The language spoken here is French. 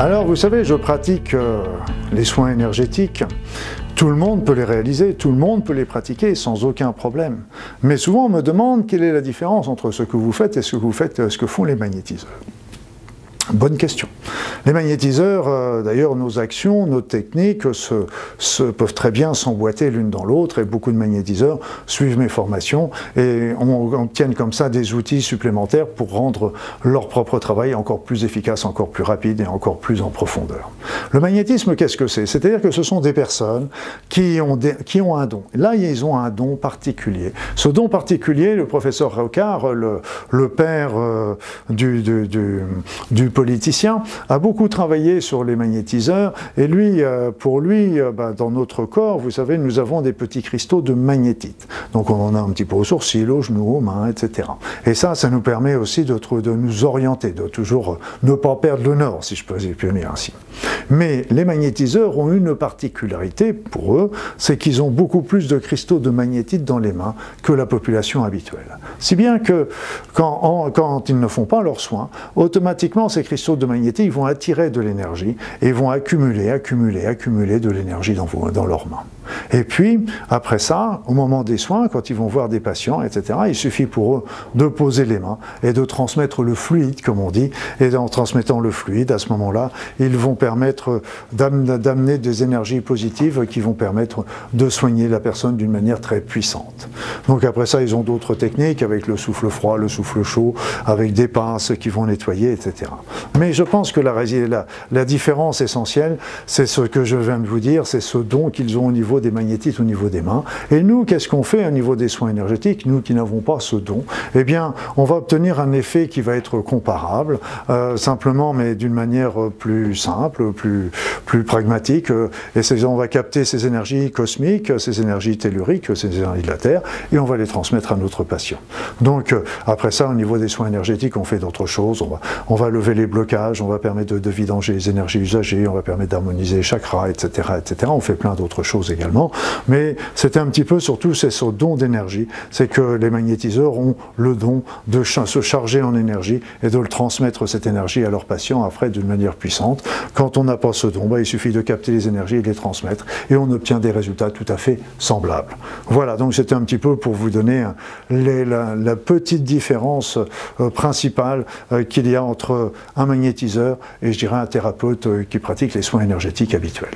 Alors vous savez, je pratique euh, les soins énergétiques. Tout le monde peut les réaliser, tout le monde peut les pratiquer sans aucun problème. Mais souvent on me demande quelle est la différence entre ce que vous faites et ce que vous faites, euh, ce que font les magnétiseurs. Bonne question. Les magnétiseurs, euh, d'ailleurs, nos actions, nos techniques se, peuvent très bien s'emboîter l'une dans l'autre et beaucoup de magnétiseurs suivent mes formations et on, obtiennent comme ça des outils supplémentaires pour rendre leur propre travail encore plus efficace, encore plus rapide et encore plus en profondeur. Le magnétisme, qu'est-ce que c'est? C'est-à-dire que ce sont des personnes qui ont, qui ont un don. Là, ils ont un don particulier. Ce don particulier, le professeur Rocard, le, père euh, du, du politicien, a beaucoup travaillé sur les magnétiseurs, et lui, euh, pour lui, euh, bah, dans notre corps, vous savez, nous avons des petits cristaux de magnétite. Donc on en a un petit peu au sourcil, aux genoux, aux mains, etc. Et ça, ça nous permet aussi de, nous orienter, de toujours euh, ne pas perdre le nord, si je peux dire ainsi. Mais les magnétiseurs ont une particularité pour eux, c'est qu'ils ont beaucoup plus de cristaux de magnétite dans les mains que la population habituelle. Si bien que quand, quand ils ne font pas leurs soins, automatiquement ces cristaux de magnétite vont attirer de l'énergie et vont accumuler, accumuler, accumuler de l'énergie dans, dans leurs mains. Et puis, après ça, au moment des soins, quand ils vont voir des patients, etc., il suffit pour eux de poser les mains et de transmettre le fluide, comme on dit. Et en transmettant le fluide, à ce moment-là, ils vont permettre d'amener des énergies positives qui vont permettre de soigner la personne d'une manière très puissante. Donc après ça, ils ont d'autres techniques avec le souffle froid, le souffle chaud, avec des pinces qui vont nettoyer, etc. Mais je pense que la, la, la différence essentielle, c'est ce que je viens de vous dire, c'est ce don qu'ils ont au niveau des magnétites au niveau des mains. Et nous, qu'est-ce qu'on fait au niveau des soins énergétiques? Nous qui n'avons pas ce don, eh bien, on va obtenir un effet qui va être comparable, euh, simplement, mais d'une manière plus simple, plus, plus pragmatique. et on va capter ces énergies cosmiques, ces énergies telluriques, ces énergies de la Terre, et on va les transmettre à notre patient. Donc, euh, après ça, au niveau des soins énergétiques, on fait d'autres choses. On va, on va lever les blocages, on va permettre de, vidanger les énergies usagées, on va permettre d'harmoniser les chakras, etc., etc. On fait plein d'autres choses également mais c'était un petit peu surtout c'est ce don d'énergie, c'est que les magnétiseurs ont le don de se charger en énergie et de le transmettre cette énergie à leurs patients après d'une manière puissante. Quand on n'a pas ce don, bah, il suffit de capter les énergies et de les transmettre et on obtient des résultats tout à fait semblables. Voilà, donc c'était un petit peu pour vous donner la, petite différence euh, principale euh, qu'il y a entre un magnétiseur et je dirais un thérapeute euh, qui pratique les soins énergétiques habituels.